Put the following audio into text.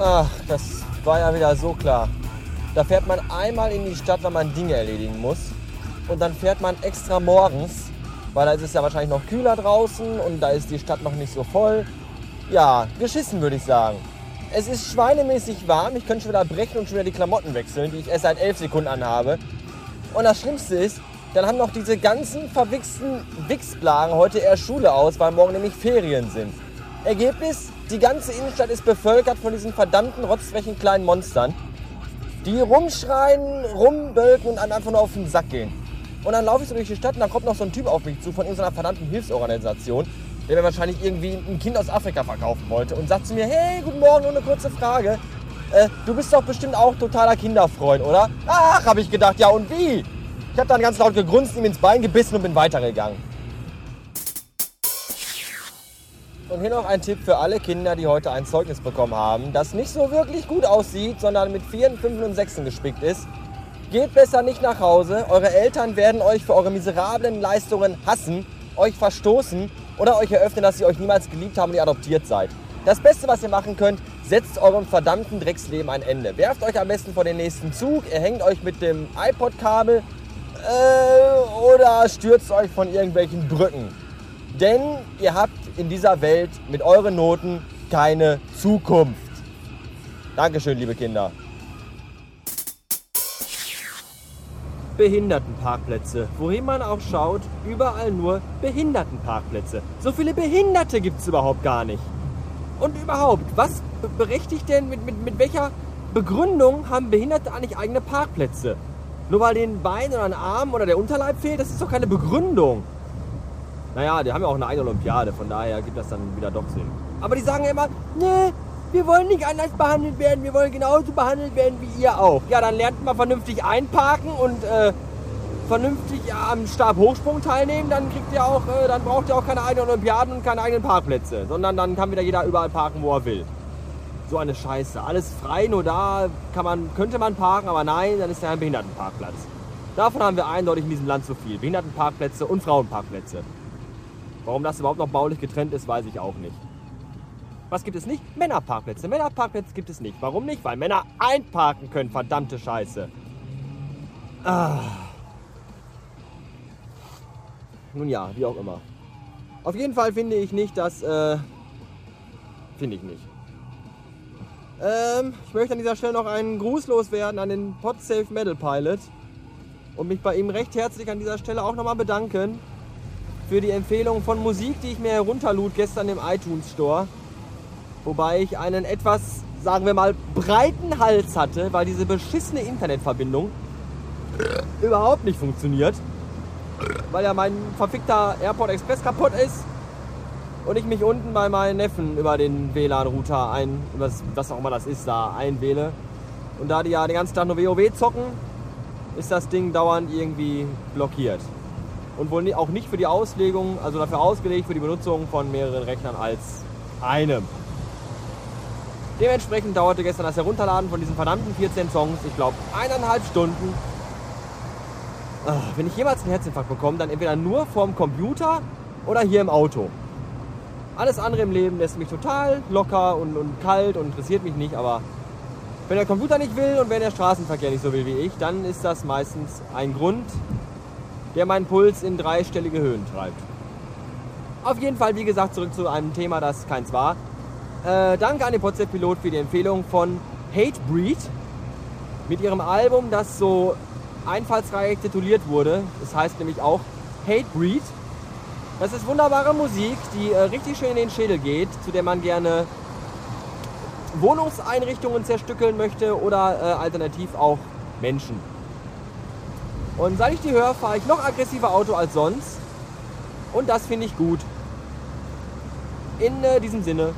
war ja wieder so klar. Da fährt man einmal in die Stadt, weil man Dinge erledigen muss. Und dann fährt man extra morgens, weil da ist es ja wahrscheinlich noch kühler draußen und da ist die Stadt noch nicht so voll. Ja, geschissen würde ich sagen. Es ist schweinemäßig warm. Ich könnte schon wieder brechen und schon wieder die Klamotten wechseln, die ich erst seit elf Sekunden anhabe. Und das Schlimmste ist, dann haben noch diese ganzen verwichsten Wichsblagen heute eher Schule aus, weil morgen nämlich Ferien sind. Ergebnis, die ganze Innenstadt ist bevölkert von diesen verdammten rotzfrechen kleinen Monstern, die rumschreien, rumbölken und einem einfach nur auf den Sack gehen. Und dann laufe ich so durch die Stadt und dann kommt noch so ein Typ auf mich zu von irgendeiner verdammten Hilfsorganisation, der mir wahrscheinlich irgendwie ein Kind aus Afrika verkaufen wollte und sagt zu mir, hey, guten Morgen, nur eine kurze Frage. Äh, du bist doch bestimmt auch totaler Kinderfreund, oder? Ach, habe ich gedacht, ja und wie? Ich habe dann ganz laut gegrunzt, ihm ins Bein gebissen und bin weitergegangen. Und hier noch ein Tipp für alle Kinder, die heute ein Zeugnis bekommen haben, das nicht so wirklich gut aussieht, sondern mit Vieren, Fünfen und Sechsen gespickt ist. Geht besser nicht nach Hause. Eure Eltern werden euch für eure miserablen Leistungen hassen, euch verstoßen oder euch eröffnen, dass sie euch niemals geliebt haben und ihr adoptiert seid. Das Beste, was ihr machen könnt, setzt eurem verdammten Drecksleben ein Ende. Werft euch am besten vor den nächsten Zug, ihr hängt euch mit dem iPod-Kabel äh, oder stürzt euch von irgendwelchen Brücken. Denn ihr habt in dieser Welt mit euren Noten keine Zukunft. Dankeschön, liebe Kinder. Behindertenparkplätze. Wohin man auch schaut, überall nur Behindertenparkplätze. So viele Behinderte gibt es überhaupt gar nicht. Und überhaupt, was berechtigt denn, mit, mit, mit welcher Begründung haben Behinderte eigentlich eigene Parkplätze? Nur weil den Bein oder ein Arm oder der Unterleib fehlt, das ist doch keine Begründung. Naja, die haben ja auch eine eigene Olympiade, von daher gibt das dann wieder doch Sinn. Aber die sagen ja immer, nee, wir wollen nicht anders behandelt werden, wir wollen genauso behandelt werden wie ihr auch. Ja, dann lernt mal vernünftig einparken und äh, vernünftig am Stabhochsprung teilnehmen, dann kriegt ihr auch, äh, dann braucht ihr auch keine eigenen Olympiaden und keine eigenen Parkplätze, sondern dann kann wieder jeder überall parken, wo er will. So eine Scheiße. Alles frei, nur da kann man, könnte man parken, aber nein, dann ist ja ein Behindertenparkplatz. Davon haben wir eindeutig in diesem Land zu viel. Behindertenparkplätze und Frauenparkplätze. Warum das überhaupt noch baulich getrennt ist, weiß ich auch nicht. Was gibt es nicht? Männerparkplätze. Männerparkplätze gibt es nicht. Warum nicht? Weil Männer einparken können. Verdammte Scheiße. Ah. Nun ja, wie auch immer. Auf jeden Fall finde ich nicht, dass... Äh, finde ich nicht. Ähm, ich möchte an dieser Stelle noch einen Gruß loswerden an den Podsafe Metal Pilot und mich bei ihm recht herzlich an dieser Stelle auch nochmal bedanken für die Empfehlung von Musik, die ich mir herunterlud gestern im iTunes Store. Wobei ich einen etwas, sagen wir mal, breiten Hals hatte, weil diese beschissene Internetverbindung überhaupt nicht funktioniert. Weil ja mein verfickter Airport Express kaputt ist und ich mich unten bei meinen Neffen über den WLAN-Router ein, was, was auch immer das ist, da einwähle. Und da die ja den ganzen Tag nur WoW zocken, ist das Ding dauernd irgendwie blockiert. Und wohl auch nicht für die Auslegung, also dafür ausgelegt für die Benutzung von mehreren Rechnern als einem. Dementsprechend dauerte gestern das Herunterladen von diesen verdammten 14 Songs, ich glaube, eineinhalb Stunden. Ah, wenn ich jemals einen Herzinfarkt bekomme, dann entweder nur vorm Computer oder hier im Auto. Alles andere im Leben lässt mich total locker und, und kalt und interessiert mich nicht, aber wenn der Computer nicht will und wenn der Straßenverkehr nicht so will wie ich, dann ist das meistens ein Grund, der meinen Puls in dreistellige Höhen treibt. Auf jeden Fall, wie gesagt, zurück zu einem Thema, das keins war. Äh, danke an den Potsdam Pilot für die Empfehlung von Hatebreed mit ihrem Album, das so einfallsreich tituliert wurde. Das heißt nämlich auch Hatebreed. Das ist wunderbare Musik, die äh, richtig schön in den Schädel geht, zu der man gerne Wohnungseinrichtungen zerstückeln möchte oder äh, alternativ auch Menschen. Und seit ich die höre, fahre ich noch aggressiver Auto als sonst. Und das finde ich gut. In äh, diesem Sinne,